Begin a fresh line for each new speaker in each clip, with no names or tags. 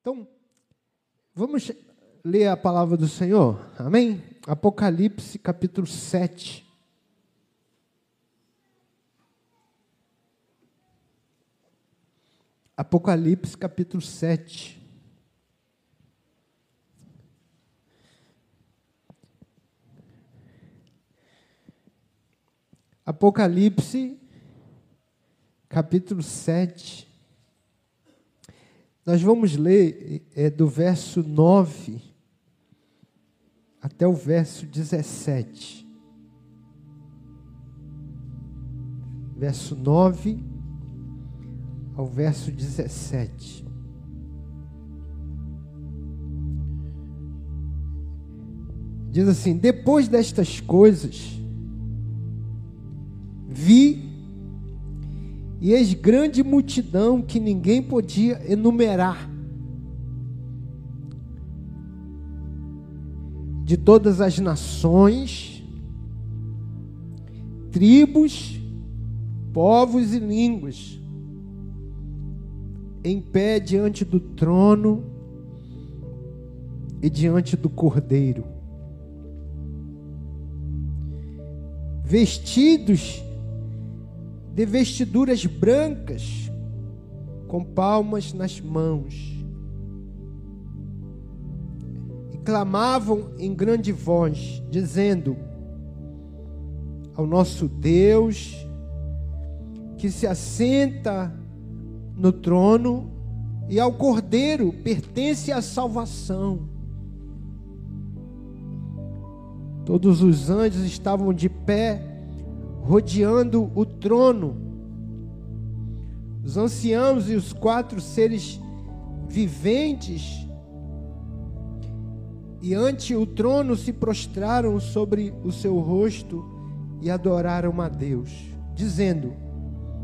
Então, vamos ler a palavra do Senhor? Amém? Apocalipse capítulo 7. Apocalipse capítulo 7. Apocalipse capítulo 7. Nós vamos ler é, do verso 9 até o verso 17. Verso 9 ao verso 17. Diz assim: Depois destas coisas, vi e eis grande multidão que ninguém podia enumerar. De todas as nações, tribos, povos e línguas, em pé diante do trono e diante do cordeiro, vestidos de vestiduras brancas, com palmas nas mãos. E clamavam em grande voz, dizendo: Ao nosso Deus, que se assenta no trono, e ao Cordeiro pertence a salvação. Todos os anjos estavam de pé rodeando o trono. Os anciãos e os quatro seres viventes e ante o trono se prostraram sobre o seu rosto e adoraram a Deus, dizendo: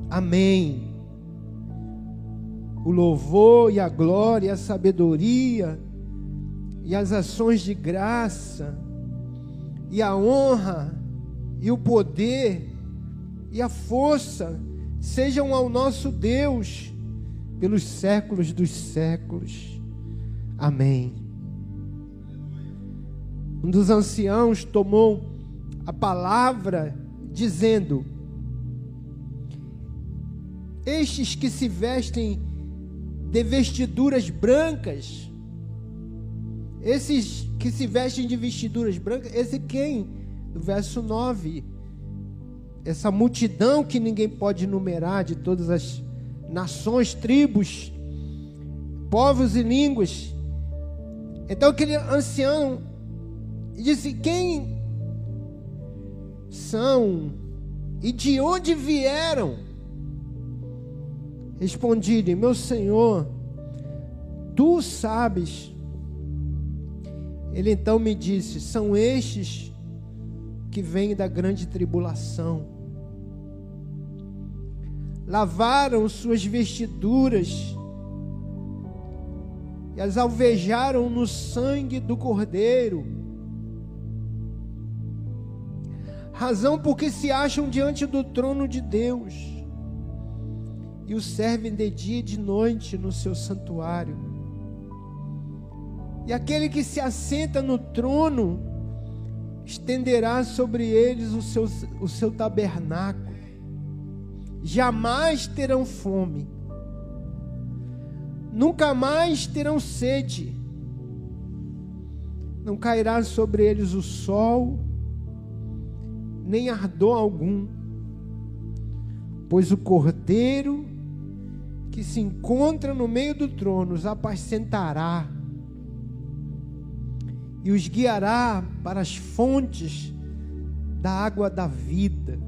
Amém. O louvor e a glória, a sabedoria e as ações de graça e a honra e o poder e a força sejam ao nosso Deus pelos séculos dos séculos. Amém. Um dos anciãos tomou a palavra dizendo: Estes que se vestem de vestiduras brancas, esses que se vestem de vestiduras brancas, esse quem? do verso 9. Essa multidão que ninguém pode numerar, de todas as nações, tribos, povos e línguas. Então aquele ancião disse: Quem são e de onde vieram? Respondi-lhe: Meu senhor, tu sabes. Ele então me disse: São estes que vêm da grande tribulação. Lavaram suas vestiduras e as alvejaram no sangue do Cordeiro. Razão porque se acham diante do trono de Deus e o servem de dia e de noite no seu santuário. E aquele que se assenta no trono estenderá sobre eles o seu, o seu tabernáculo, jamais terão fome, nunca mais terão sede, não cairá sobre eles o sol, nem ardor algum, pois o cordeiro que se encontra no meio do trono os apacentará e os guiará para as fontes da água da vida.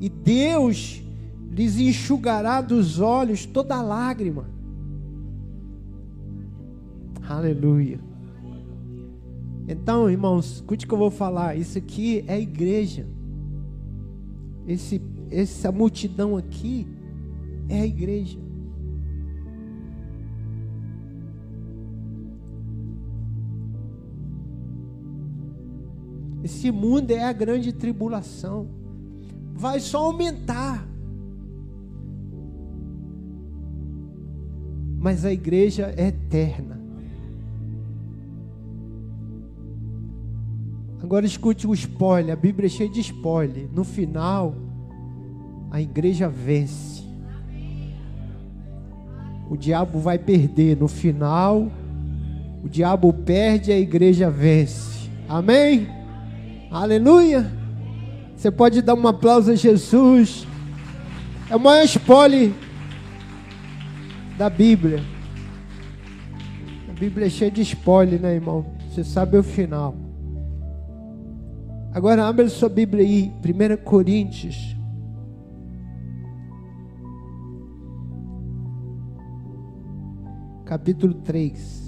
E Deus lhes enxugará dos olhos toda lágrima. Aleluia. Então, irmãos, escute o que eu vou falar. Isso aqui é a igreja. Esse, essa multidão aqui é a igreja. Esse mundo é a grande tribulação. Vai só aumentar. mas a igreja é eterna. Agora escute o spoiler, a Bíblia é cheia de spoiler. No final, a igreja vence. O diabo vai perder. No final, o diabo perde e a igreja vence. Amém? Aleluia. Você pode dar um aplauso a Jesus. É o maior spoiler da Bíblia. A Bíblia é cheia de spoiler, né, irmão? Você sabe o final. Agora abre sua Bíblia aí, 1 Coríntios. Capítulo 3.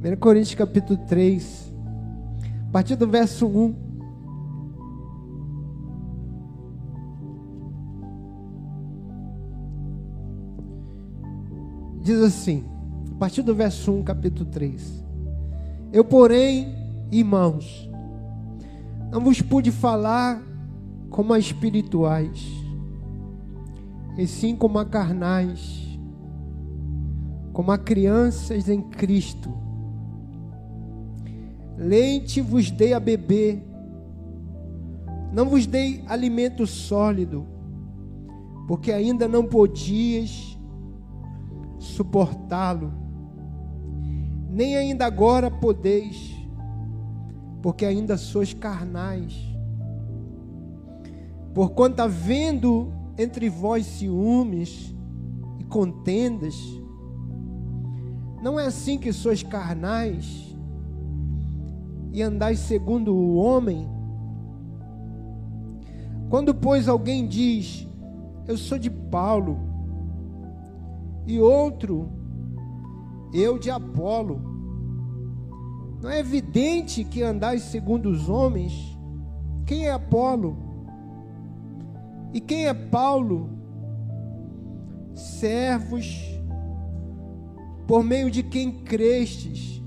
Primeiro Coríntios capítulo 3, a partir do verso 1. diz assim, a partir do verso 1, capítulo 3: Eu, porém, irmãos, não vos pude falar como a espirituais, e sim como a carnais, como a crianças em Cristo. Leite vos dei a beber, não vos dei alimento sólido, porque ainda não podias suportá-lo, nem ainda agora podeis, porque ainda sois carnais. Porquanto havendo entre vós ciúmes e contendas, não é assim que sois carnais e andais segundo o homem? Quando, pois, alguém diz, eu sou de Paulo, e outro eu de Apolo. Não é evidente que andais segundo os homens? Quem é Apolo? E quem é Paulo? Servos por meio de quem crestes,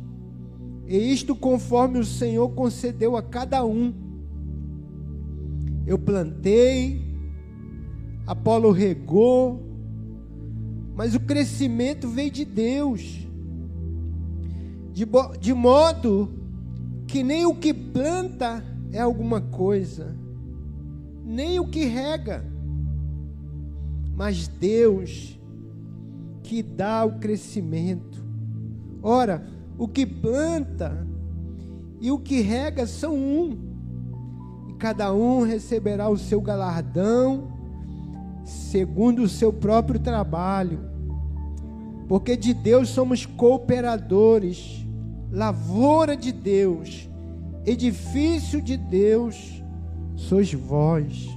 e isto conforme o Senhor concedeu a cada um. Eu plantei, Apolo regou, mas o crescimento veio de Deus, de, de modo que nem o que planta é alguma coisa, nem o que rega, mas Deus que dá o crescimento. Ora, o que planta e o que rega são um, e cada um receberá o seu galardão segundo o seu próprio trabalho, porque de Deus somos cooperadores, lavoura de Deus, edifício de Deus sois vós.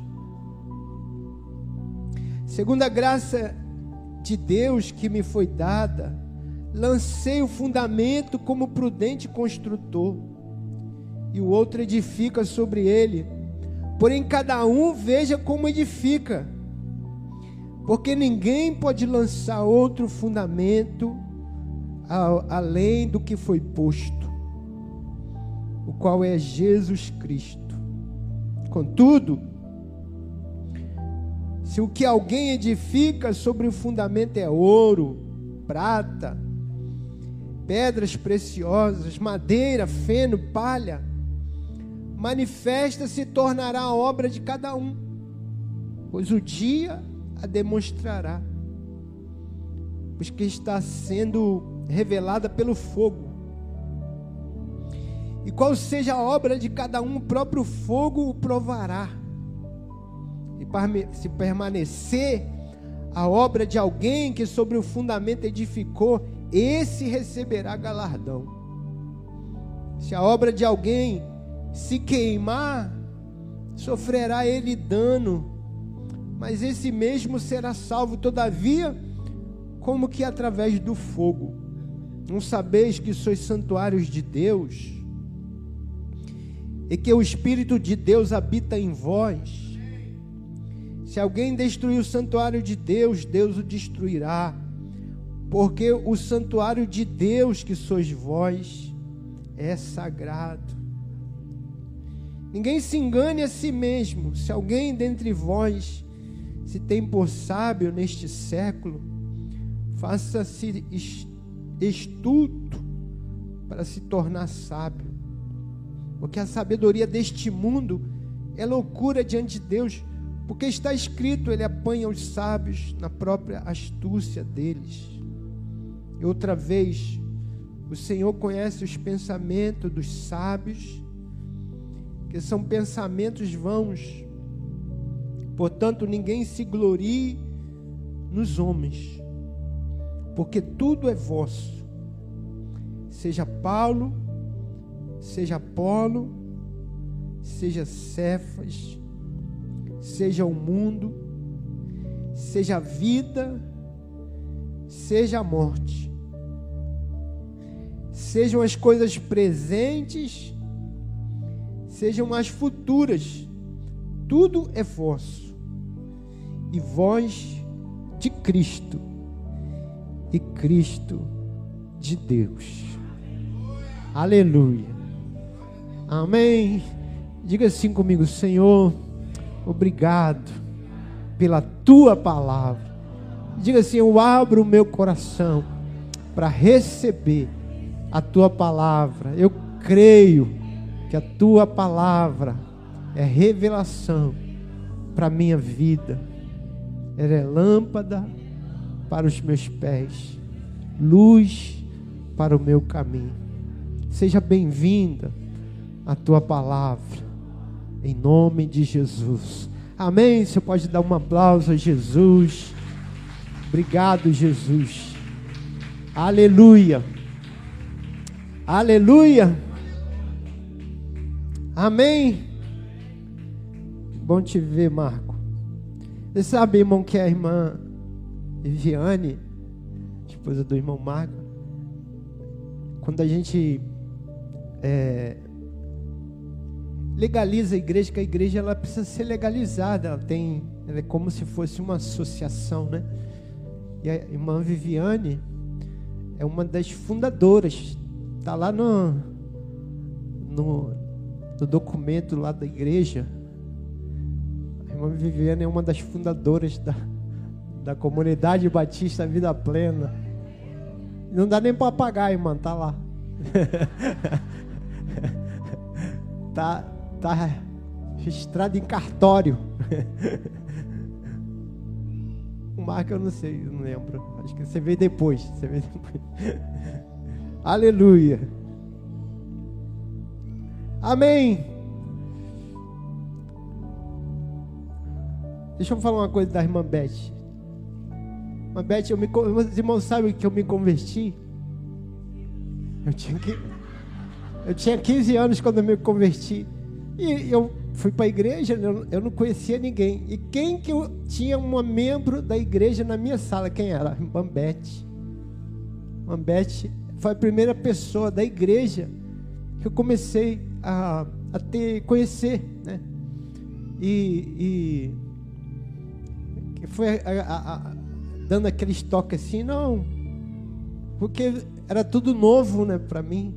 Segundo a graça de Deus que me foi dada, lancei o fundamento como prudente construtor, e o outro edifica sobre ele. Porém, cada um veja como edifica porque ninguém pode lançar outro fundamento além do que foi posto, o qual é Jesus Cristo. Contudo, se o que alguém edifica sobre o fundamento é ouro, prata, pedras preciosas, madeira, feno, palha, manifesta se tornará a obra de cada um, pois o dia a demonstrará, pois que está sendo revelada pelo fogo. E qual seja a obra de cada um, o próprio fogo o provará. E se permanecer a obra de alguém que sobre o fundamento edificou, esse receberá galardão. Se a obra de alguém se queimar, sofrerá ele dano mas esse mesmo será salvo, todavia, como que através do fogo. Não sabeis que sois santuários de Deus e que o Espírito de Deus habita em vós? Se alguém destruir o santuário de Deus, Deus o destruirá, porque o santuário de Deus que sois vós é sagrado. Ninguém se engane a si mesmo. Se alguém dentre vós se tem por sábio neste século, faça-se estudo para se tornar sábio. Porque a sabedoria deste mundo é loucura diante de Deus, porque está escrito: Ele apanha os sábios na própria astúcia deles. Outra vez, o Senhor conhece os pensamentos dos sábios que são pensamentos vãos. Portanto, ninguém se glorie nos homens, porque tudo é vosso. Seja Paulo, seja Apolo, seja Cefas, seja o mundo, seja a vida, seja a morte, sejam as coisas presentes sejam as futuras, tudo é vosso, e vós de Cristo, e Cristo de Deus. Aleluia. Amém. Diga assim comigo, Senhor, obrigado pela tua palavra. Diga assim: Eu abro o meu coração para receber a tua palavra. Eu creio que a tua palavra é revelação para a minha vida, ela é lâmpada para os meus pés, luz para o meu caminho. Seja bem-vinda a tua palavra, em nome de Jesus. Amém. Você pode dar um aplauso a Jesus. Obrigado, Jesus. Aleluia. Aleluia. Amém? Bom te ver, Marco. Você sabe, irmão, que a irmã Viviane, esposa do irmão Marco, quando a gente é, legaliza a igreja, que a igreja ela precisa ser legalizada, ela tem, ela é como se fosse uma associação, né? E a irmã Viviane é uma das fundadoras, está lá no, no no documento lá da igreja, a irmã Viviane é uma das fundadoras da, da comunidade Batista Vida Plena. Não dá nem para apagar, irmã, tá lá. tá, tá registrado em cartório. o Marco eu não sei, eu não lembro. Acho que você vê depois. Você vê depois. Aleluia. Amém. Deixa eu falar uma coisa da irmã Beth. Irmã Beth, eu me, os irmãos sabem que eu me converti? Eu tinha, que, eu tinha 15 anos quando eu me converti. E eu fui para a igreja, eu não conhecia ninguém. E quem que eu tinha um membro da igreja na minha sala? Quem era? Irmã Beth. Irmã Beth foi a primeira pessoa da igreja que eu comecei a, a ter, conhecer, né? E, e foi a, a, dando aquele estoque assim, não, porque era tudo novo, né, para mim.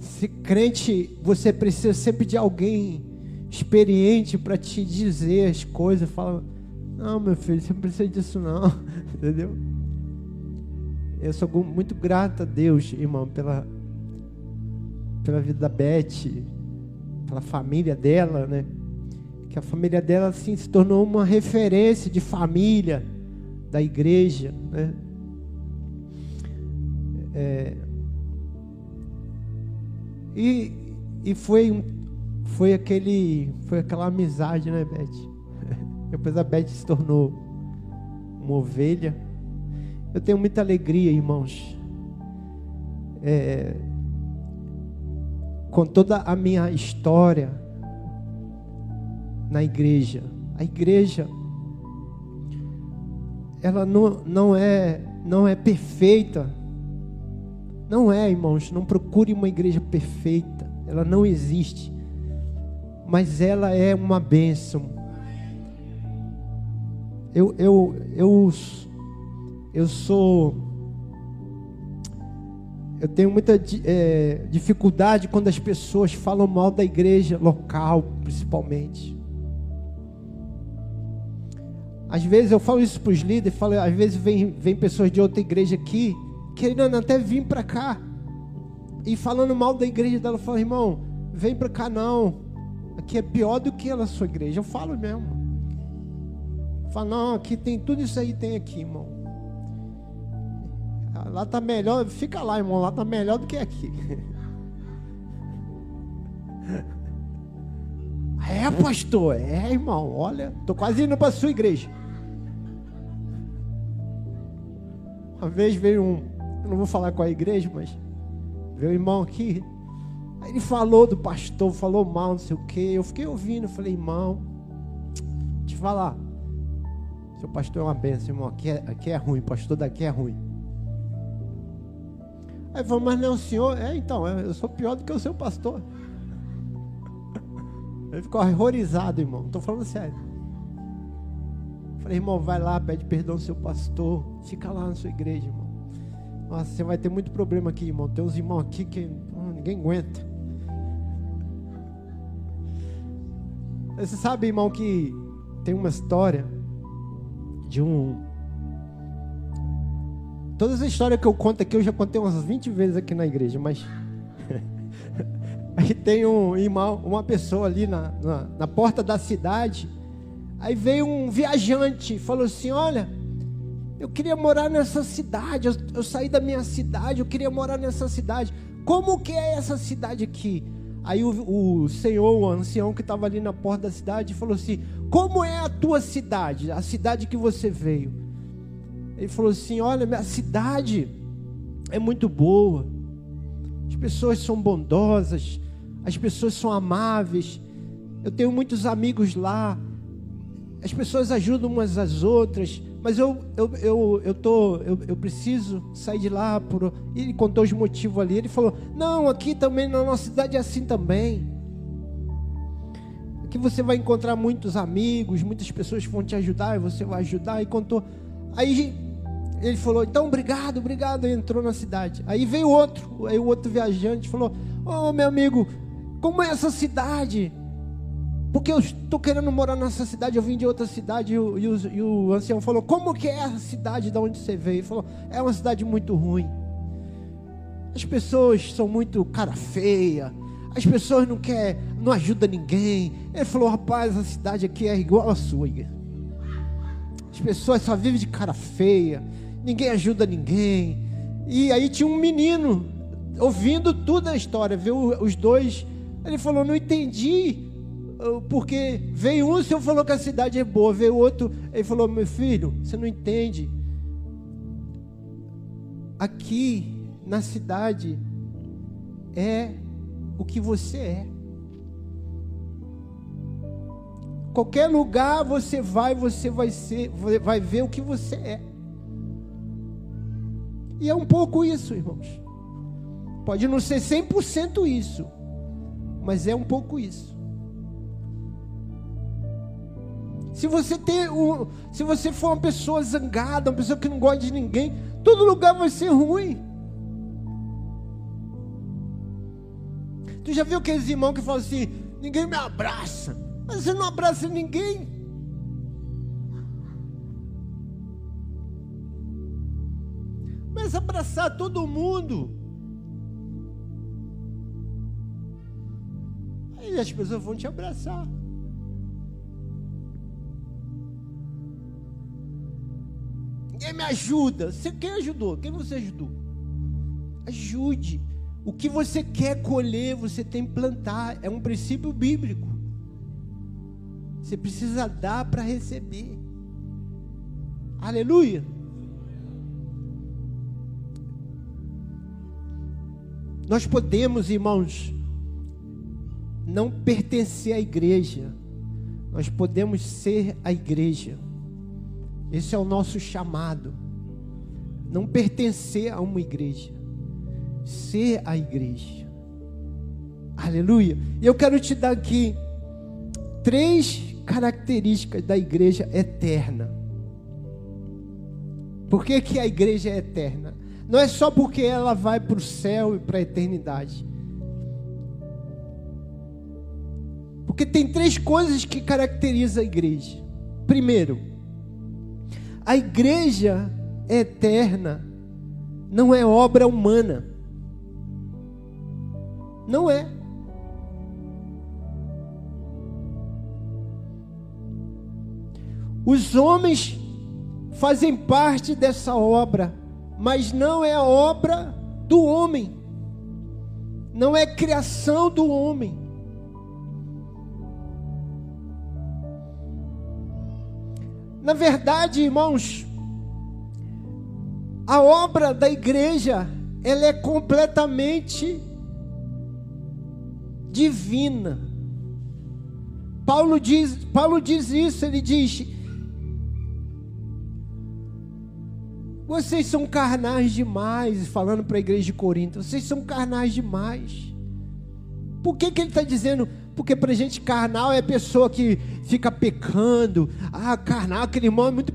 Se crente, você precisa sempre de alguém experiente para te dizer as coisas. Fala, não, meu filho, você não precisa disso não, entendeu? Eu sou muito grato a Deus, irmão, pela, pela vida da Beth, pela família dela, né? Que a família dela assim se tornou uma referência de família da igreja, né? É, e, e foi, foi aquele foi aquela amizade, né, Beth? Depois a Beth se tornou uma ovelha eu tenho muita alegria, irmãos, é, com toda a minha história na igreja. A igreja, ela não, não, é, não é perfeita. Não é, irmãos. Não procure uma igreja perfeita. Ela não existe. Mas ela é uma bênção. Eu, eu, eu eu sou eu tenho muita é, dificuldade quando as pessoas falam mal da igreja local, principalmente. Às vezes eu falo isso para os líderes, falo, às vezes vem, vem pessoas de outra igreja aqui, querendo até vir para cá, e falando mal da igreja dela, falo, irmão, vem para cá não, aqui é pior do que a sua igreja. Eu falo mesmo. Falo, não, aqui tem tudo isso aí, tem aqui, irmão. Lá tá melhor, fica lá, irmão, lá tá melhor do que aqui. É, pastor, é, irmão, olha, tô quase indo para sua igreja. Uma vez veio um, eu não vou falar com a igreja, mas veio um irmão aqui. Aí ele falou do pastor, falou mal, não sei o quê. Eu fiquei ouvindo, falei, irmão, te falar. Seu pastor é uma benção, irmão. Aqui é, aqui é ruim, pastor daqui é ruim. Aí falou, mas não, o senhor. É, então, eu sou pior do que o seu pastor. Ele ficou horrorizado, irmão. Não estou falando sério. Falei, irmão, vai lá, pede perdão ao seu pastor. Fica lá na sua igreja, irmão. Nossa, você vai ter muito problema aqui, irmão. Tem uns irmãos aqui que ninguém aguenta. Você sabe, irmão, que tem uma história de um. Todas as histórias que eu conto aqui, eu já contei umas 20 vezes aqui na igreja, mas. Aí tem um irmão, uma pessoa ali na, na, na porta da cidade Aí veio um viajante, falou assim: Olha, eu queria morar nessa cidade. Eu, eu, saí da minha cidade, eu queria morar nessa cidade. Como que é essa cidade aqui? Aí o, o senhor, o ancião que estava ali na porta da cidade, falou assim: Como é a tua cidade? A cidade que você veio? Ele falou assim: Olha, minha cidade é muito boa. As pessoas são bondosas, as pessoas são amáveis. Eu tenho muitos amigos lá as pessoas ajudam umas às outras, mas eu eu, eu, eu, tô, eu, eu preciso sair de lá. Por... Ele contou os motivos ali. Ele falou: Não, aqui também na nossa cidade é assim também. Aqui você vai encontrar muitos amigos, muitas pessoas vão te ajudar e você vai ajudar. E contou. Aí ele falou: Então, obrigado, obrigado. E entrou na cidade. Aí veio outro, aí o outro viajante falou: Ô oh, meu amigo, como é essa cidade? Porque eu estou querendo morar nessa cidade, eu vim de outra cidade, e o, e, o, e o, ancião falou, como que é a cidade de onde você veio? Ele falou, é uma cidade muito ruim. As pessoas são muito cara feia, as pessoas não quer, não ajudam ninguém. Ele falou, rapaz, a cidade aqui é igual a sua. As pessoas só vivem de cara feia, ninguém ajuda ninguém. E aí tinha um menino ouvindo tudo a história, viu os dois. Ele falou, não entendi porque veio um, o senhor falou que a cidade é boa, veio outro, ele falou: meu filho, você não entende. Aqui na cidade é o que você é. Qualquer lugar você vai, você vai ser, vai ver o que você é. E é um pouco isso, irmãos. Pode não ser 100% isso, mas é um pouco isso. Se você ter um, se você for uma pessoa zangada, uma pessoa que não gosta de ninguém, todo lugar vai ser ruim. Tu já viu aqueles irmãos que falam assim: ninguém me abraça, mas você não abraça ninguém. Mas abraçar todo mundo. Aí as pessoas vão te abraçar. Ninguém me ajuda. Você quem ajudou? Quem você ajudou? Ajude. O que você quer colher, você tem que plantar. É um princípio bíblico. Você precisa dar para receber. Aleluia. Nós podemos, irmãos, não pertencer à igreja. Nós podemos ser a igreja. Esse é o nosso chamado. Não pertencer a uma igreja, ser a igreja. Aleluia. Eu quero te dar aqui três características da igreja eterna. Por que, que a igreja é eterna? Não é só porque ela vai para o céu e para a eternidade. Porque tem três coisas que caracterizam a igreja. Primeiro, a igreja eterna não é obra humana. Não é. Os homens fazem parte dessa obra, mas não é obra do homem, não é criação do homem. Na verdade, irmãos, a obra da igreja, ela é completamente divina. Paulo diz, Paulo diz isso, ele diz: Vocês são carnais demais, falando para a igreja de Corinto, vocês são carnais demais. Por que, que ele está dizendo? Porque para gente carnal é pessoa que fica pecando. Ah, carnal, aquele irmão é muito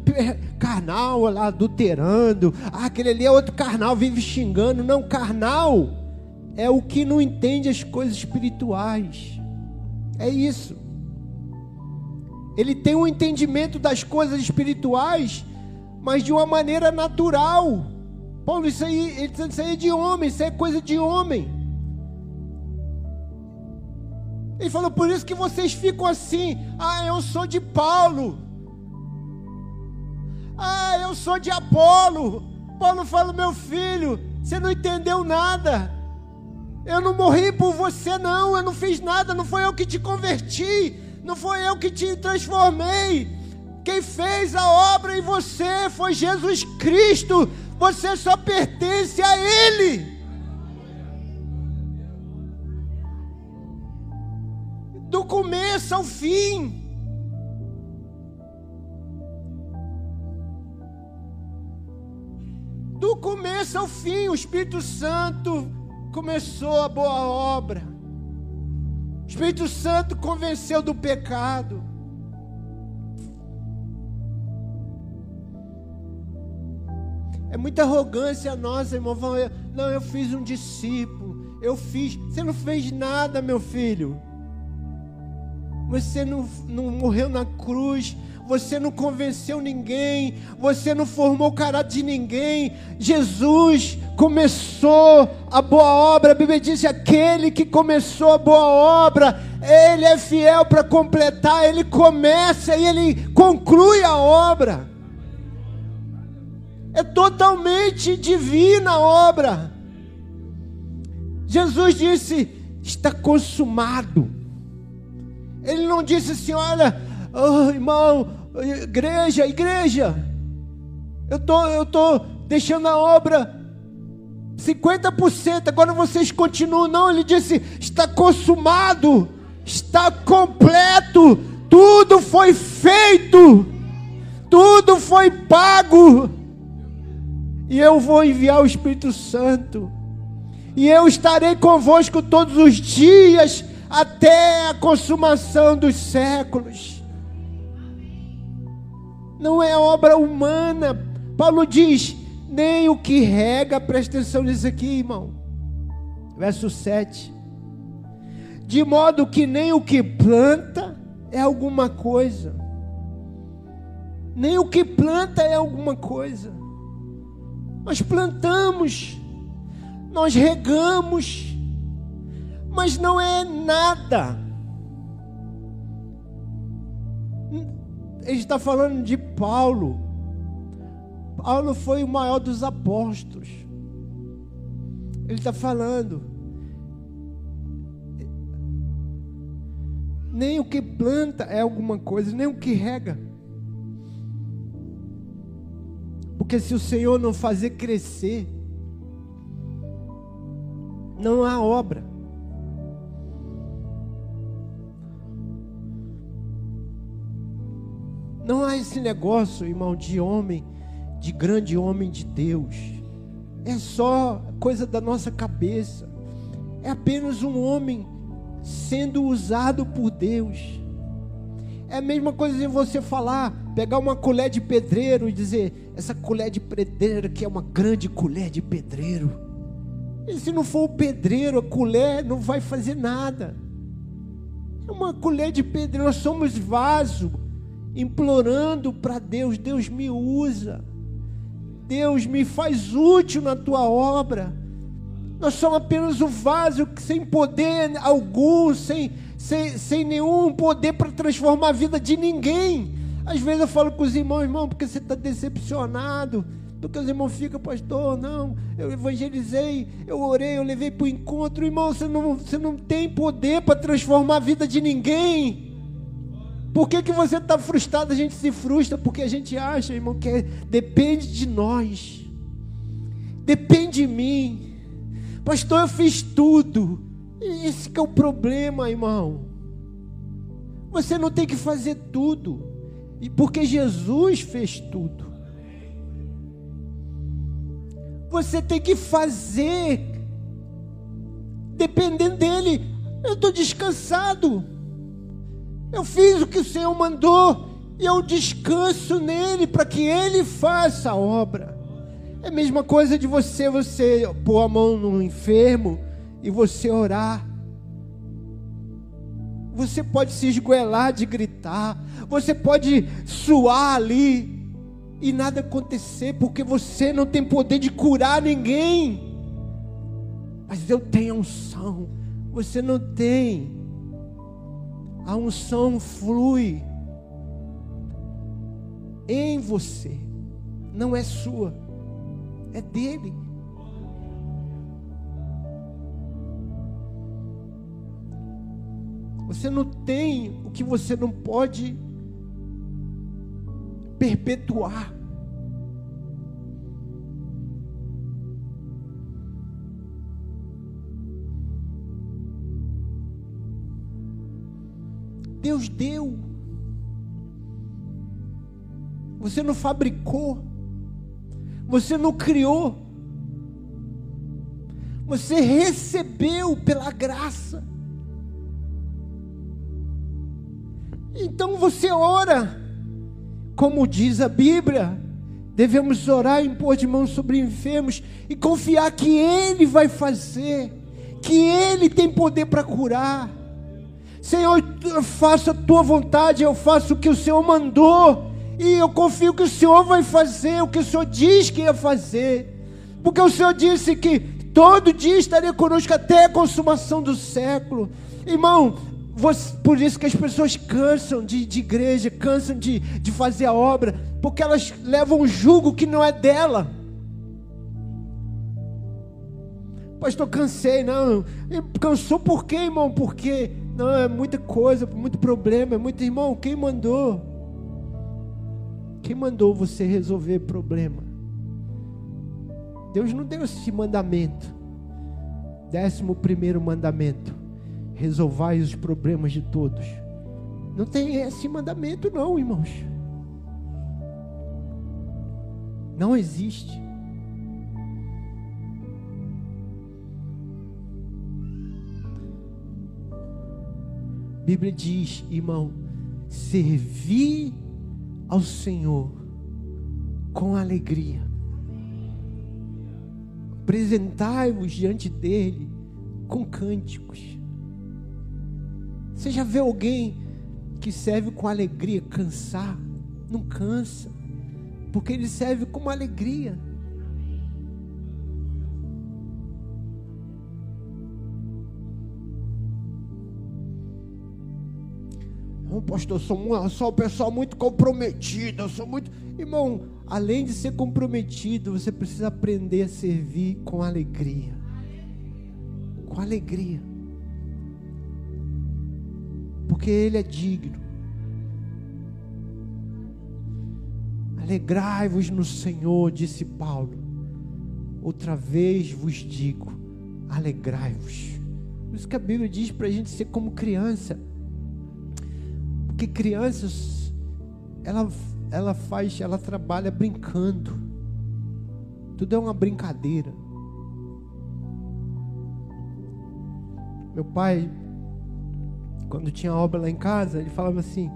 carnal, lá, adulterando. Ah, aquele ali é outro carnal, vive xingando. Não, carnal é o que não entende as coisas espirituais. É isso. Ele tem um entendimento das coisas espirituais, mas de uma maneira natural. Paulo, isso aí, ele isso aí é de homem, isso é coisa de homem. Ele falou: por isso que vocês ficam assim. Ah, eu sou de Paulo. Ah, eu sou de Apolo. Paulo fala: meu filho, você não entendeu nada. Eu não morri por você, não. Eu não fiz nada. Não foi eu que te converti. Não foi eu que te transformei. Quem fez a obra em você foi Jesus Cristo. Você só pertence a Ele. do começo ao fim. Do começo ao fim, o Espírito Santo começou a boa obra. O Espírito Santo convenceu do pecado. É muita arrogância nossa, irmão. Não, eu fiz um discípulo. Eu fiz. Você não fez nada, meu filho. Você não, não morreu na cruz. Você não convenceu ninguém. Você não formou o caráter de ninguém. Jesus começou a boa obra. A Bíblia diz: aquele que começou a boa obra, ele é fiel para completar. Ele começa e ele conclui a obra. É totalmente divina a obra. Jesus disse: está consumado. Ele não disse assim: olha, oh, irmão, igreja, igreja, eu tô, eu tô deixando a obra 50%, agora vocês continuam. Não, ele disse: está consumado, está completo, tudo foi feito, tudo foi pago. E eu vou enviar o Espírito Santo, e eu estarei convosco todos os dias até a consumação dos séculos. Não é obra humana. Paulo diz: nem o que rega, presta atenção nisso aqui, irmão. Verso 7. De modo que nem o que planta é alguma coisa, nem o que planta é alguma coisa. Nós plantamos, nós regamos, mas não é nada. Ele está falando de Paulo. Paulo foi o maior dos apóstolos. Ele está falando. Nem o que planta é alguma coisa, nem o que rega. Porque se o Senhor não fazer crescer, não há obra. Não há esse negócio, irmão, de homem, de grande homem de Deus. É só coisa da nossa cabeça. É apenas um homem sendo usado por Deus. É a mesma coisa de você falar, pegar uma colher de pedreiro e dizer: essa colher de pedreiro que é uma grande colher de pedreiro. E se não for o pedreiro, a colher não vai fazer nada. É uma colher de pedreiro, nós somos vaso, implorando para Deus: Deus me usa, Deus me faz útil na tua obra. Nós somos apenas o vaso sem poder algum, sem, sem, sem nenhum poder para transformar a vida de ninguém. Às vezes eu falo com os irmãos, irmão, porque você está decepcionado. Porque os irmãos ficam, pastor, não, eu evangelizei, eu orei, eu levei para o encontro. Irmão, você não, você não tem poder para transformar a vida de ninguém. Por que, que você está frustrado? A gente se frustra porque a gente acha, irmão, que é, depende de nós. Depende de mim. Pastor, eu fiz tudo. Esse é o problema, irmão. Você não tem que fazer tudo. E porque Jesus fez tudo. Você tem que fazer dependendo dele. Eu estou descansado. Eu fiz o que o Senhor mandou e eu descanso nele para que ele faça a obra. É a mesma coisa de você, você pôr a mão no enfermo e você orar. Você pode se esgoelar de gritar, você pode suar ali e nada acontecer, porque você não tem poder de curar ninguém. Mas eu tenho unção, você não tem. A unção flui em você, não é sua, é dele. Você não tem o que você não pode perpetuar. Deus deu. Você não fabricou. Você não criou. Você recebeu pela graça. Então você ora, como diz a Bíblia, devemos orar e impor de mãos sobre enfermos e confiar que Ele vai fazer, que Ele tem poder para curar. Senhor, eu faço a tua vontade, eu faço o que o Senhor mandou, e eu confio que o Senhor vai fazer o que o Senhor diz que ia fazer, porque o Senhor disse que todo dia estaria conosco até a consumação do século. Irmão, você, por isso que as pessoas cansam de, de igreja, cansam de, de fazer a obra, porque elas levam um jugo que não é dela. Pastor, cansei, não. Cansou por quê, irmão? Porque não é muita coisa, muito problema, é muito irmão. Quem mandou? Quem mandou você resolver problema? Deus não deu esse mandamento. Décimo primeiro mandamento resolvai os problemas de todos. Não tem esse mandamento, não, irmãos. Não existe. Bíblia diz, irmão, servi ao Senhor com alegria. Apresentai-vos diante dele com cânticos. Você já vê alguém que serve com alegria cansar? Não cansa, porque ele serve com alegria. Oh, pastor, eu sou, eu sou um pessoal muito comprometido, eu sou muito. Irmão, além de ser comprometido, você precisa aprender a servir com alegria. Com alegria porque Ele é digno. Alegrai-vos no Senhor, disse Paulo. Outra vez vos digo: alegrai-vos. Por isso que a Bíblia diz para a gente ser como criança. Crianças, ela, ela faz, ela trabalha brincando. Tudo é uma brincadeira. Meu pai quando tinha obra lá em casa, ele falava assim: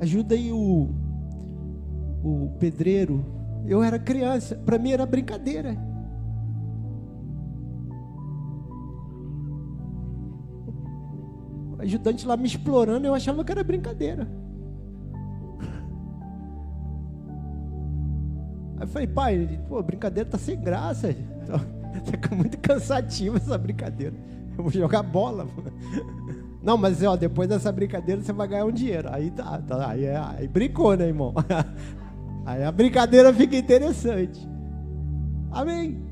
ajuda aí o, o pedreiro Eu era criança, para mim era brincadeira. Ajudante lá me explorando, eu achava que era brincadeira. Aí eu falei, pai, pô, brincadeira tá sem graça. Tá muito cansativa essa brincadeira. Eu vou jogar bola. Não, mas ó, depois dessa brincadeira você vai ganhar um dinheiro. Aí tá, tá aí, é, aí brincou, né, irmão? Aí a brincadeira fica interessante. Amém.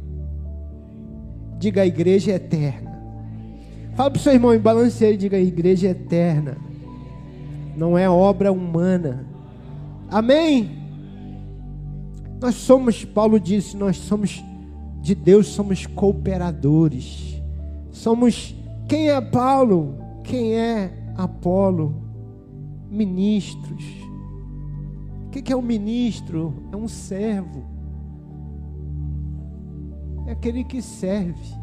Diga a igreja é eterna. Fala para o seu irmão, balance aí, diga igreja eterna. Não é obra humana. Amém. Nós somos, Paulo disse, nós somos de Deus, somos cooperadores. Somos quem é Paulo? Quem é Apolo? Ministros. O que é um ministro? É um servo. É aquele que serve.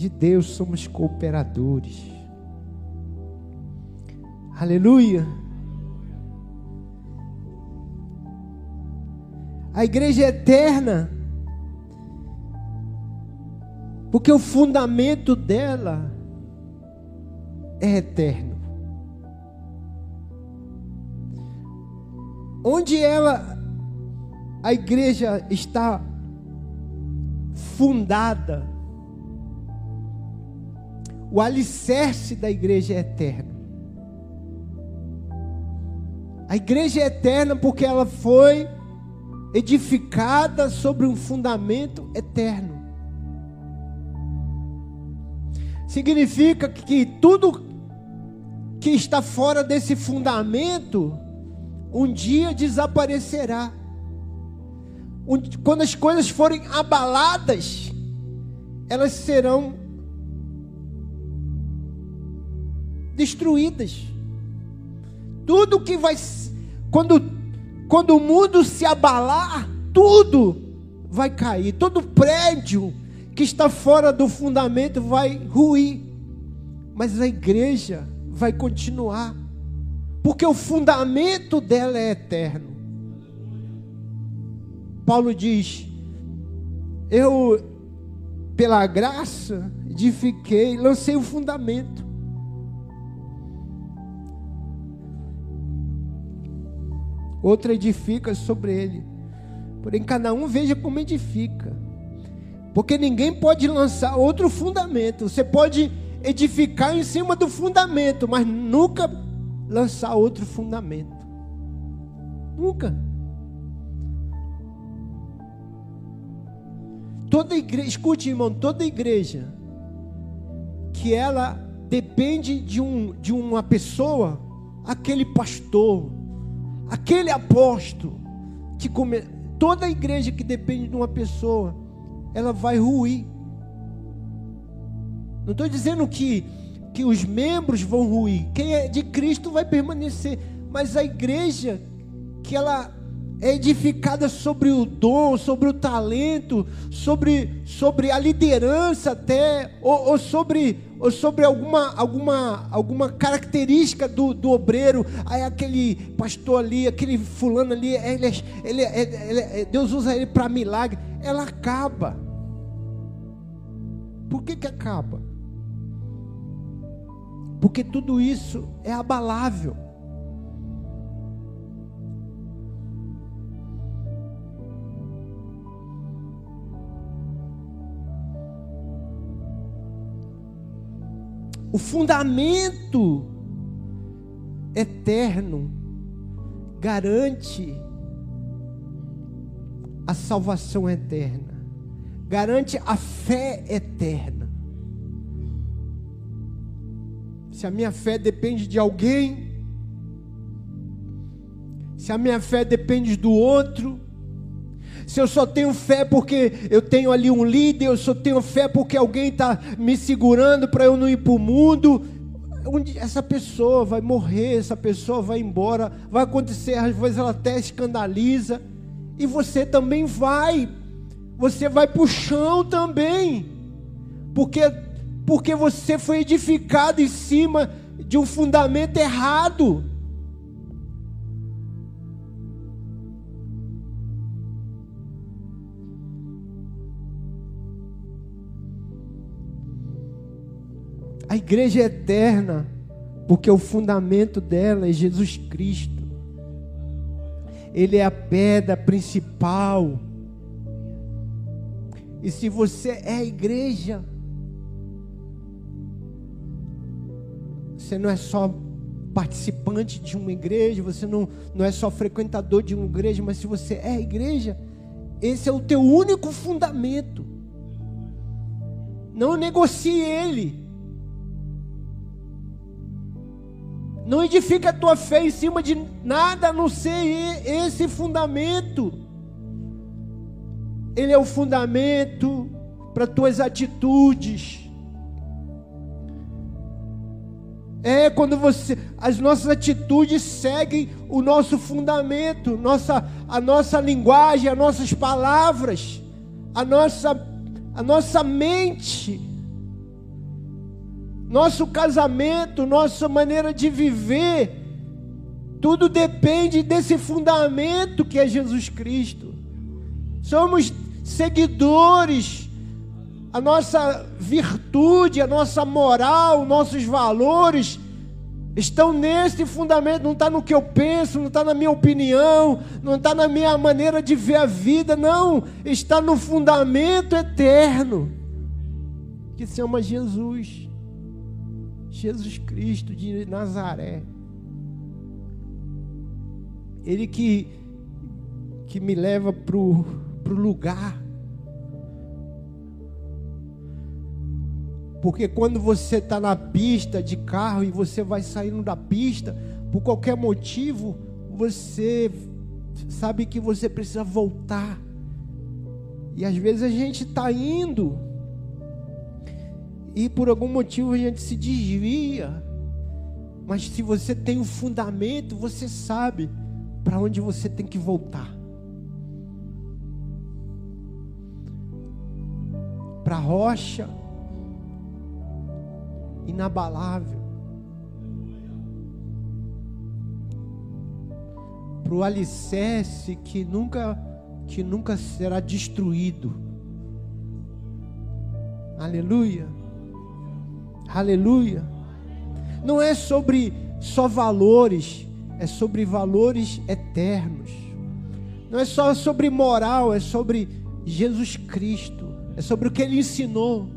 De Deus somos cooperadores. Aleluia. A igreja é eterna porque o fundamento dela é eterno. Onde ela, a igreja está fundada, o alicerce da igreja é eterno. A igreja é eterna porque ela foi edificada sobre um fundamento eterno. significa que tudo que está fora desse fundamento um dia desaparecerá. Quando as coisas forem abaladas, elas serão destruídas. Tudo que vai quando quando o mundo se abalar, tudo vai cair, todo prédio que está fora do fundamento vai ruir, mas a igreja vai continuar, porque o fundamento dela é eterno. Paulo diz: Eu, pela graça, edifiquei, lancei o fundamento. Outro edifica sobre ele. Porém, cada um veja como edifica. Porque ninguém pode lançar outro fundamento. Você pode edificar em cima do fundamento, mas nunca lançar outro fundamento. Nunca. Toda igreja, escute, irmão, toda igreja que ela depende de, um, de uma pessoa, aquele pastor, aquele apóstolo, que come, toda igreja que depende de uma pessoa, ela vai ruir. Não estou dizendo que, que os membros vão ruir. Quem é de Cristo vai permanecer. Mas a igreja, que ela é edificada sobre o dom, sobre o talento, sobre, sobre a liderança até, ou, ou sobre, ou sobre alguma, alguma, alguma característica do, do obreiro. Aí aquele pastor ali, aquele fulano ali, ele, é, ele, é, ele, ele Deus usa ele para milagre ela acaba. Por que, que acaba? Porque tudo isso é abalável. O fundamento eterno garante a salvação eterna, garante a fé eterna. Se a minha fé depende de alguém, se a minha fé depende do outro, se eu só tenho fé porque eu tenho ali um líder, eu só tenho fé porque alguém está me segurando para eu não ir para o mundo, essa pessoa vai morrer, essa pessoa vai embora, vai acontecer, às vezes ela até escandaliza, e você também vai, você vai para o chão também, porque, porque você foi edificado em cima de um fundamento errado. A igreja é eterna, porque o fundamento dela é Jesus Cristo. Ele é a pedra principal. E se você é a igreja, você não é só participante de uma igreja, você não, não é só frequentador de uma igreja, mas se você é a igreja, esse é o teu único fundamento. Não negocie ele. Não edifica a tua fé em cima de nada a não ser esse fundamento. Ele é o fundamento para tuas atitudes. É quando você, as nossas atitudes seguem o nosso fundamento, nossa, a nossa linguagem, as nossas palavras, a nossa, a nossa mente, nosso casamento, nossa maneira de viver, tudo depende desse fundamento que é Jesus Cristo. Somos seguidores. A nossa virtude, a nossa moral, nossos valores estão nesse fundamento, não está no que eu penso, não está na minha opinião, não está na minha maneira de ver a vida, não, está no fundamento eterno, que se chama Jesus, Jesus Cristo de Nazaré. Ele que, que me leva para o lugar Porque quando você está na pista de carro e você vai saindo da pista, por qualquer motivo, você sabe que você precisa voltar. E às vezes a gente está indo, e por algum motivo a gente se desvia. Mas se você tem o um fundamento, você sabe para onde você tem que voltar. Para a rocha inabalável. Para o alicerce que nunca, que nunca será destruído. Aleluia. Aleluia. Não é sobre só valores, é sobre valores eternos. Não é só sobre moral, é sobre Jesus Cristo. É sobre o que ele ensinou.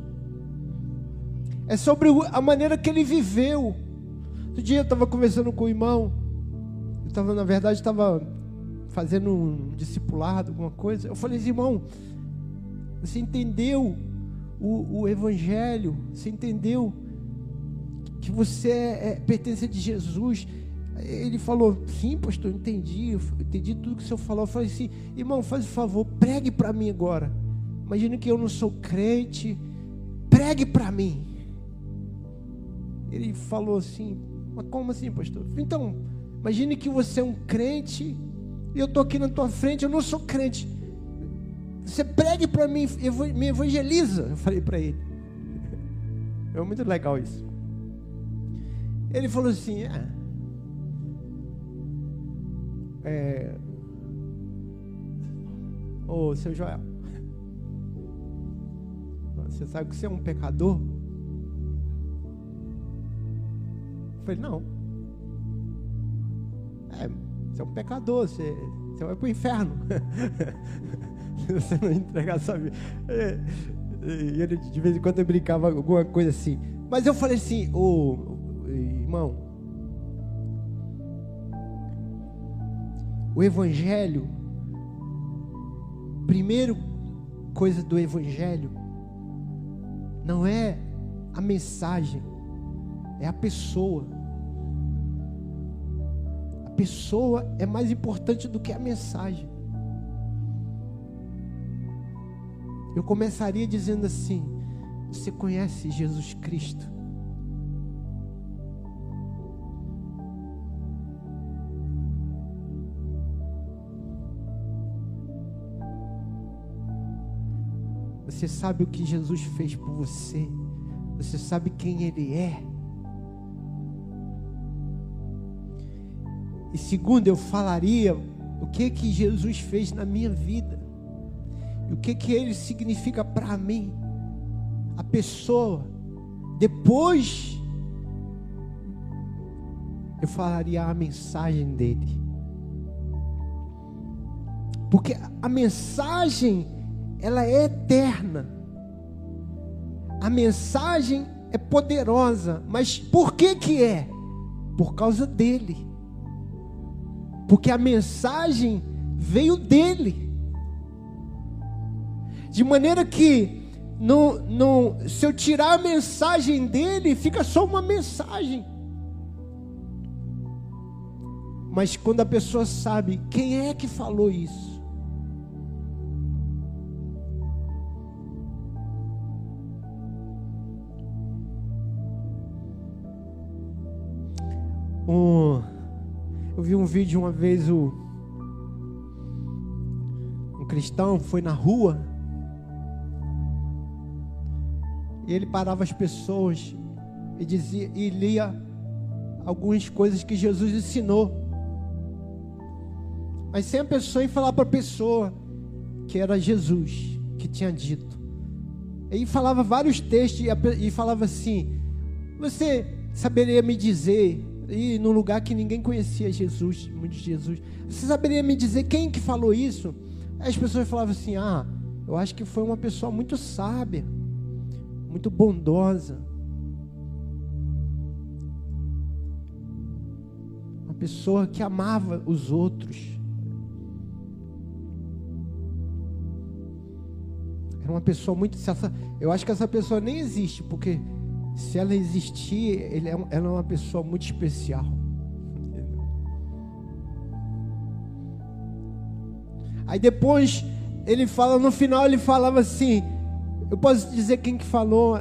É sobre a maneira que ele viveu. Outro dia eu estava conversando com o irmão. Eu estava, na verdade, estava fazendo um discipulado, alguma coisa. Eu falei irmão, você entendeu o, o Evangelho? Você entendeu que você é, é, pertence de Jesus? Ele falou, sim, pastor, entendi, entendi tudo que o senhor falou. Eu falei assim, irmão, faz o favor, pregue para mim agora. Imagina que eu não sou crente, pregue para mim. Ele falou assim: Mas como assim, pastor? Então, imagine que você é um crente e eu estou aqui na tua frente, eu não sou crente. Você pregue para mim, me evangeliza. Eu falei para ele. É muito legal isso. Ele falou assim: é, é, Ô, seu Joel, você sabe que você é um pecador? Eu falei, não. É, você é um pecador, você, você vai para o inferno. Se você não entregar sua vida. E ele de vez em quando brincava alguma coisa assim. Mas eu falei assim, oh, irmão, o evangelho, primeiro coisa do evangelho, não é a mensagem, é a pessoa. A pessoa é mais importante do que a mensagem. Eu começaria dizendo assim: Você conhece Jesus Cristo? Você sabe o que Jesus fez por você? Você sabe quem Ele é? E segundo, eu falaria o que que Jesus fez na minha vida. E o que que ele significa para mim. A pessoa depois eu falaria a mensagem dele. Porque a mensagem ela é eterna. A mensagem é poderosa, mas por que que é? Por causa dele. Porque a mensagem veio dele. De maneira que no, no, se eu tirar a mensagem dele, fica só uma mensagem. Mas quando a pessoa sabe quem é que falou isso, Um, eu vi um vídeo uma vez o um cristão foi na rua e ele parava as pessoas e dizia e lia algumas coisas que Jesus ensinou. Mas sem a pessoa ir falar para a pessoa que era Jesus que tinha dito. Ele falava vários textos e falava assim: Você saberia me dizer e no lugar que ninguém conhecia Jesus, muito Jesus. Você saberia me dizer quem que falou isso? As pessoas falavam assim: "Ah, eu acho que foi uma pessoa muito sábia, muito bondosa. Uma pessoa que amava os outros. Era uma pessoa muito. Eu acho que essa pessoa nem existe, porque se ela existir, ele é, ela é uma pessoa muito especial. Aí depois ele fala, no final ele falava assim, eu posso dizer quem que falou?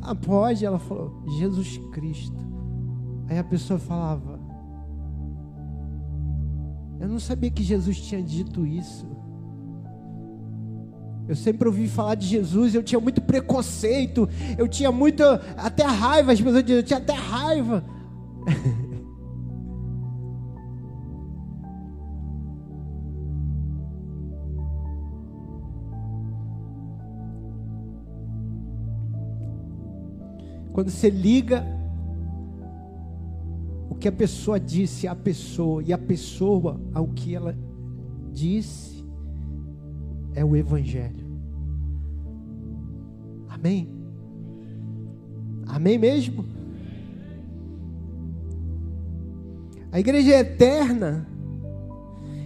Ah, pode, ela falou, Jesus Cristo. Aí a pessoa falava, eu não sabia que Jesus tinha dito isso. Eu sempre ouvi falar de Jesus, eu tinha muito preconceito, eu tinha muito, até raiva, as pessoas diziam, eu tinha até raiva. Quando você liga o que a pessoa disse à pessoa e a pessoa ao que ela disse, é o Evangelho. Amém? Amém mesmo? A igreja é eterna.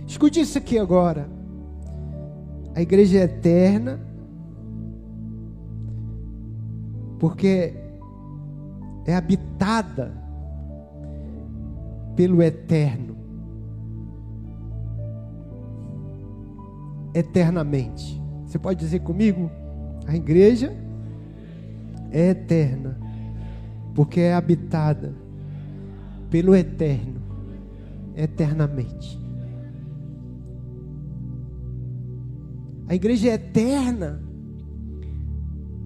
Escute isso aqui agora. A igreja é eterna. Porque é habitada pelo eterno. Eternamente. Você pode dizer comigo? A igreja é eterna, porque é habitada pelo eterno, eternamente. A igreja é eterna,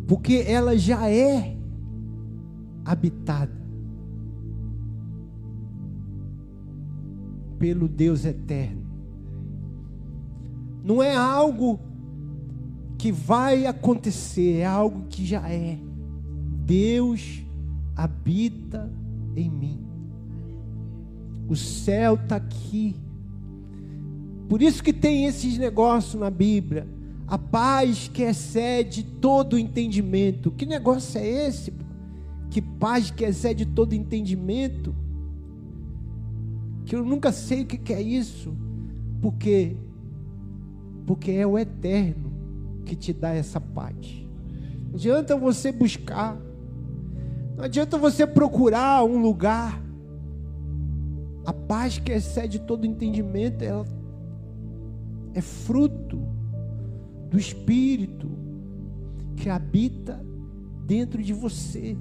porque ela já é habitada pelo Deus eterno não é algo que vai acontecer, é algo que já é. Deus habita em mim. O céu está aqui. Por isso que tem esses negócios na Bíblia. A paz que excede todo entendimento. Que negócio é esse? Que paz que excede todo entendimento? Que eu nunca sei o que é isso. Porque porque é o eterno que te dá essa paz. Não adianta você buscar, não adianta você procurar um lugar. A paz que excede todo entendimento, ela é fruto do Espírito que habita dentro de você.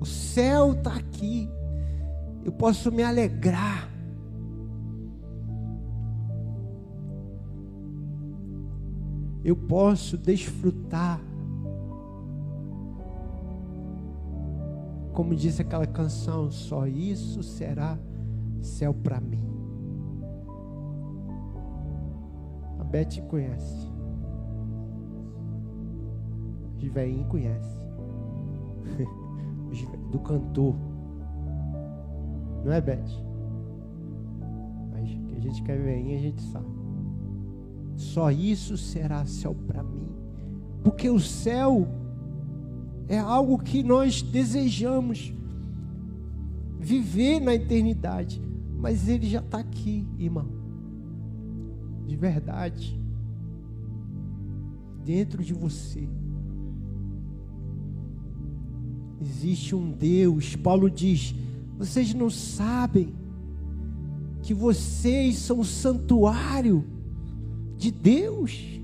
O céu está aqui eu posso me alegrar. Eu posso desfrutar. Como disse aquela canção, só isso será céu para mim. A Beth conhece. Os velhinhos conhecem. Do cantor. Não é, Beth? Mas que a gente quer velhinho, a gente sabe. Só isso será céu para mim. Porque o céu é algo que nós desejamos viver na eternidade. Mas ele já está aqui, irmão. De verdade. Dentro de você. Existe um Deus. Paulo diz: vocês não sabem que vocês são o santuário de Deus.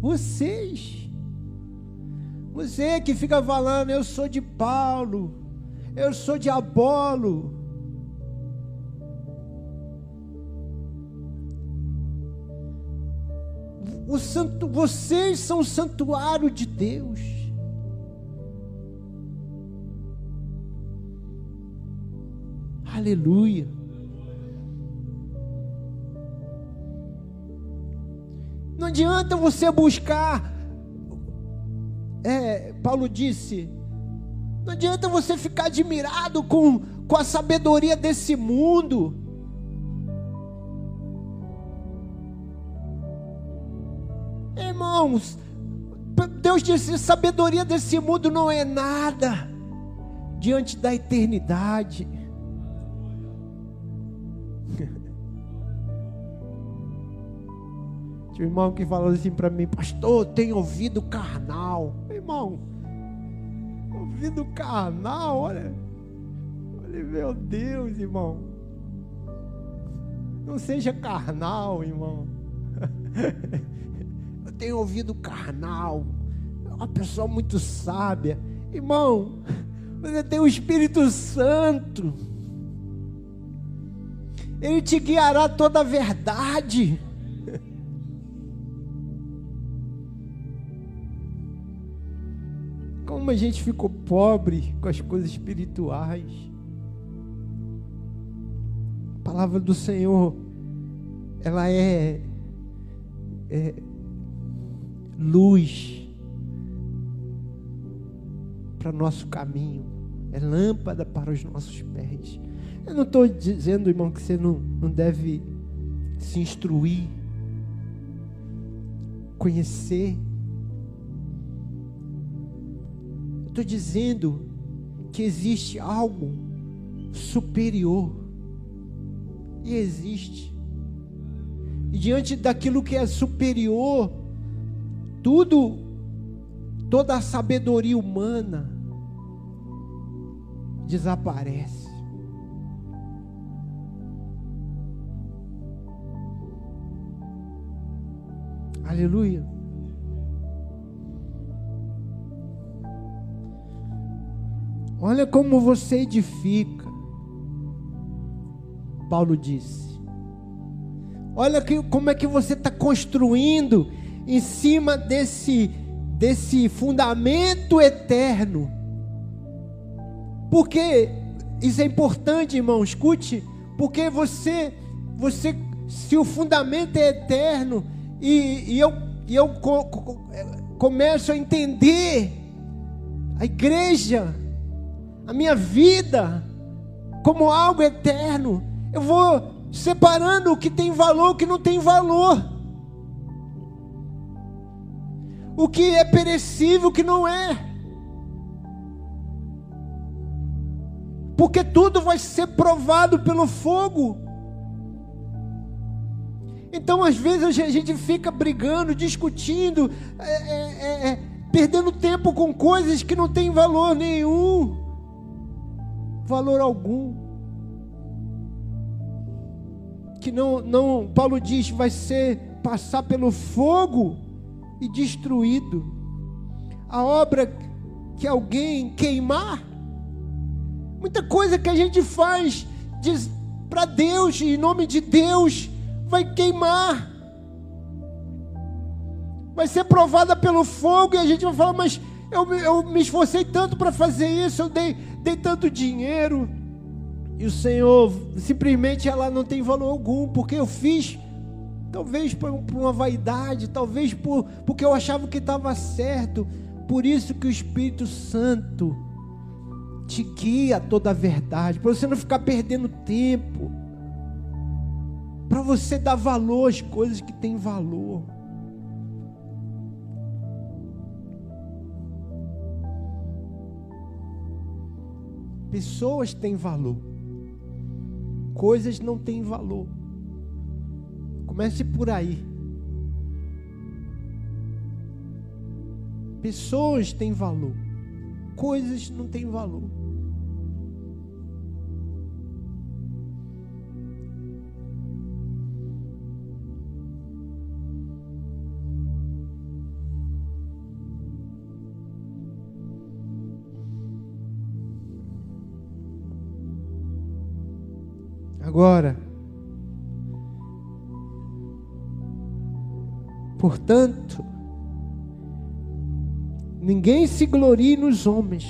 Vocês. Você que fica falando, eu sou de Paulo, eu sou de Apolo. O santo, vocês são o santuário de Deus. Aleluia. Não adianta você buscar. É, Paulo disse: não adianta você ficar admirado com, com a sabedoria desse mundo. Irmãos, Deus disse: sabedoria desse mundo não é nada diante da eternidade. Tinha um irmão que falou assim para mim, pastor, tem ouvido carnal. Irmão, ouvido carnal, olha. Olha, meu Deus, irmão. Não seja carnal, irmão. Eu tenho ouvido carnal. É uma pessoa muito sábia. Irmão, você tem o Espírito Santo. Ele te guiará toda a verdade. Como a gente ficou pobre com as coisas espirituais. A palavra do Senhor, ela é, é luz para nosso caminho, é lâmpada para os nossos pés. Eu não estou dizendo, irmão, que você não, não deve se instruir, conhecer Estou dizendo que existe algo superior. E existe. E diante daquilo que é superior, tudo, toda a sabedoria humana desaparece. Aleluia. Olha como você edifica. Paulo disse. Olha que, como é que você está construindo em cima desse, desse fundamento eterno. Porque isso é importante, irmão. Escute, porque você, você, se o fundamento é eterno e, e eu, e eu co, co, começo a entender a igreja a minha vida como algo eterno. Eu vou separando o que tem valor, o que não tem valor. O que é perecível, o que não é. Porque tudo vai ser provado pelo fogo. Então, às vezes, a gente fica brigando, discutindo, é, é, é, perdendo tempo com coisas que não têm valor nenhum valor algum. Que não, não, Paulo diz, vai ser passar pelo fogo e destruído. A obra que alguém queimar, muita coisa que a gente faz para Deus, em nome de Deus, vai queimar, vai ser provada pelo fogo, e a gente vai falar, mas eu, eu me esforcei tanto para fazer isso, eu dei, dei tanto dinheiro, e o Senhor simplesmente ela não tem valor algum, porque eu fiz talvez por, por uma vaidade, talvez por, porque eu achava que estava certo. Por isso que o Espírito Santo te guia toda a verdade, para você não ficar perdendo tempo, para você dar valor às coisas que têm valor. Pessoas têm valor, coisas não têm valor. Comece por aí. Pessoas têm valor, coisas não têm valor. Agora, portanto, ninguém se glorie nos homens,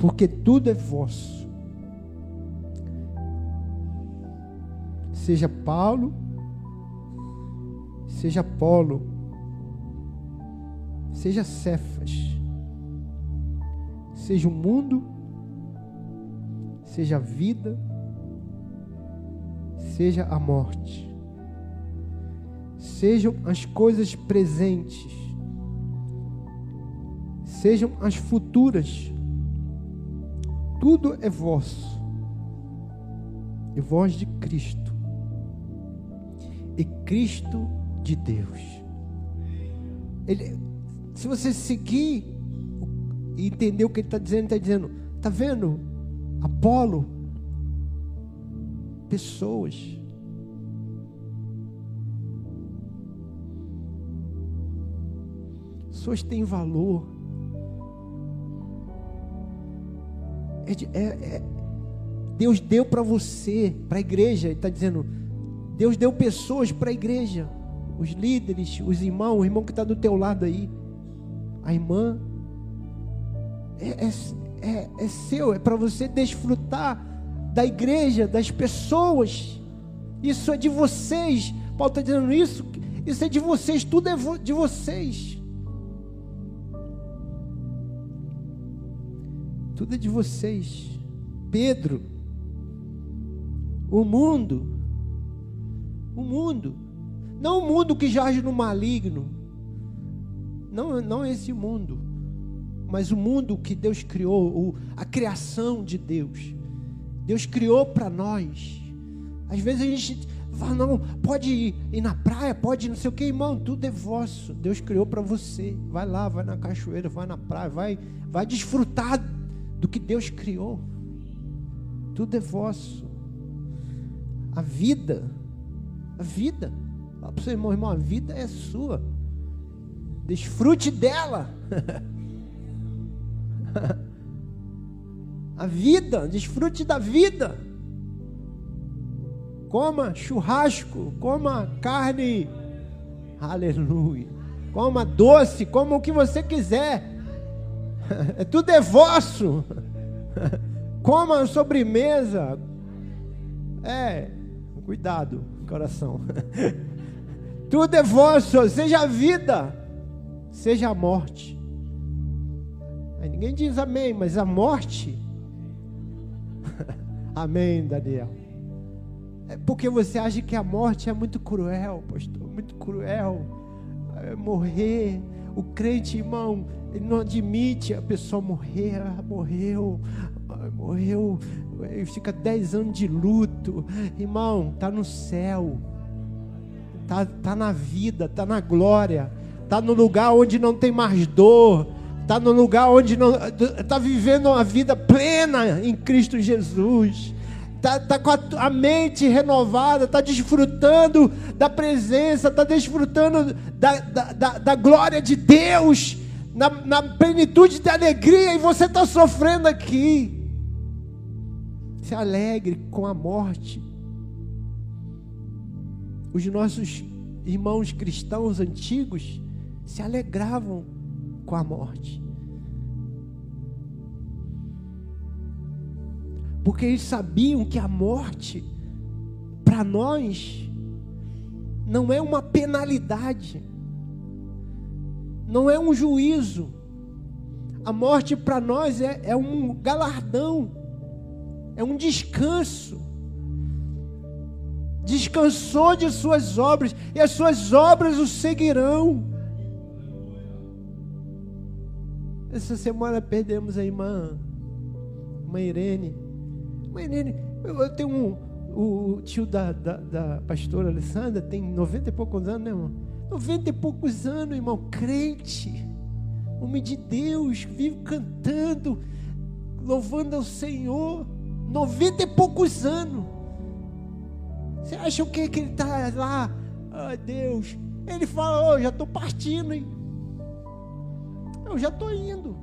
porque tudo é vosso. Seja Paulo, seja Apolo, seja Cefas, seja o mundo, seja a vida, seja a morte, sejam as coisas presentes, sejam as futuras, tudo é vosso, e vós de Cristo, e Cristo de Deus. Ele, se você seguir e entender o que ele está dizendo, está dizendo, está vendo? Apolo, pessoas. Pessoas têm valor. É, é, é, Deus deu para você, para a igreja, Ele está dizendo, Deus deu pessoas para a igreja, os líderes, os irmãos, o irmão que está do teu lado aí, a irmã. É, é, é, é seu, é para você desfrutar da igreja, das pessoas. Isso é de vocês. Paulo está dizendo isso. Isso é de vocês, tudo é de vocês. Tudo é de vocês. Pedro, o mundo, o mundo, não o mundo que jaz no maligno, não, não esse mundo mas o mundo que Deus criou, a criação de Deus. Deus criou para nós. Às vezes a gente fala, não, pode ir, ir na praia, pode ir não sei o que, irmão, tudo é vosso. Deus criou para você. Vai lá, vai na cachoeira, vai na praia, vai, vai desfrutar do que Deus criou. Tudo é vosso. A vida, a vida, fala para o seu irmão, irmão, a vida é sua. Desfrute dela. A vida, desfrute da vida. Coma churrasco, coma carne. Aleluia. Coma doce, coma o que você quiser. É tudo é vosso. Coma sobremesa. É, cuidado, coração. Tudo é vosso, seja a vida, seja a morte. Aí ninguém diz amém, mas a morte. amém, Daniel. É porque você acha que a morte é muito cruel, pastor, muito cruel. É morrer, o crente, irmão, ele não admite a pessoa morrer, ah, morreu, ah, morreu, ele fica dez anos de luto, irmão, tá no céu, tá, tá na vida, tá na glória, tá no lugar onde não tem mais dor, está no lugar onde está vivendo uma vida plena em Cristo Jesus, está tá com a, a, mente renovada, está desfrutando da presença, está desfrutando da, da, da, da, glória de Deus, na, na plenitude de alegria, e você está sofrendo aqui. Se alegre com a morte. Os nossos irmãos cristãos antigos se alegravam com a morte. Porque eles sabiam que a morte, para nós, não é uma penalidade, não é um juízo. A morte para nós é, é um galardão, é um descanso. Descansou de suas obras, e as suas obras o seguirão. Essa semana perdemos a irmã, irmã Irene. Irmã Irene, eu tenho um, o tio da, da, da pastora Alessandra, tem 90 e poucos anos, né, irmão? 90 e poucos anos, irmão, crente, homem de Deus, vive cantando, louvando ao Senhor, 90 e poucos anos. Você acha o que que ele está lá? Ai, Deus. Ele fala, oh, já estou partindo, hein? Eu já estou indo.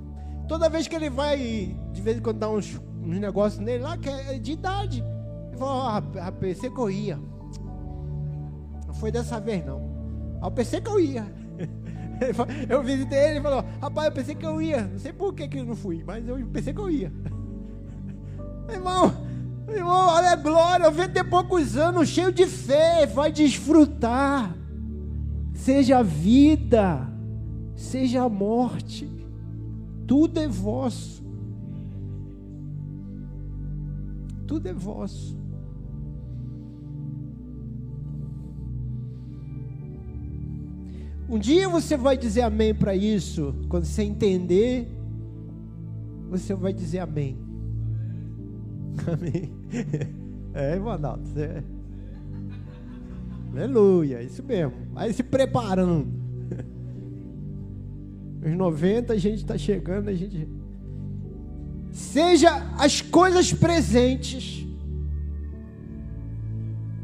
Toda vez que ele vai, de vez em quando dá uns, uns negócios nele lá, que é de idade. Ele falou, oh, rapaz, pensei que eu ia. Não foi dessa vez, não. Eu pensei que eu ia. Eu visitei ele e falou, rapaz, eu pensei que eu ia. Não sei por que, que eu não fui, mas eu pensei que eu ia. Irmão, irmão, olha a glória, vento e poucos anos, cheio de fé, vai desfrutar. Seja vida, seja a morte, tudo é vosso. Tudo é vosso. Um dia você vai dizer amém para isso. Quando você entender, você vai dizer amém. Amém. É, Adalto. É. Aleluia, isso mesmo. Vai se preparando. Os 90 a gente está chegando, a gente. Seja as coisas presentes,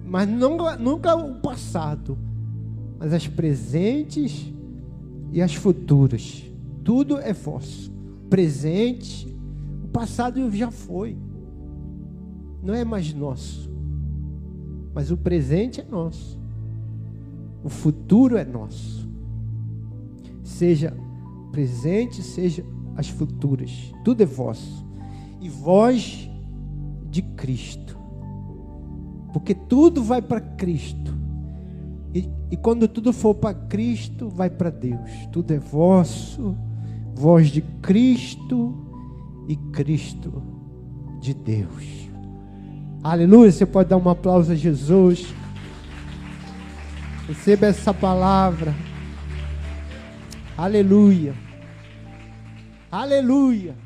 mas nunca, nunca o passado mas as presentes e as futuras. Tudo é vosso. Presente, o passado já foi. Não é mais nosso. Mas o presente é nosso. O futuro é nosso. Seja presente, seja as futuras. Tudo é vosso. E vós de Cristo. Porque tudo vai para Cristo. E, e quando tudo for para Cristo, vai para Deus. Tudo é vosso, voz de Cristo e Cristo de Deus. Aleluia. Você pode dar um aplauso a Jesus. Receba essa palavra. Aleluia. Aleluia.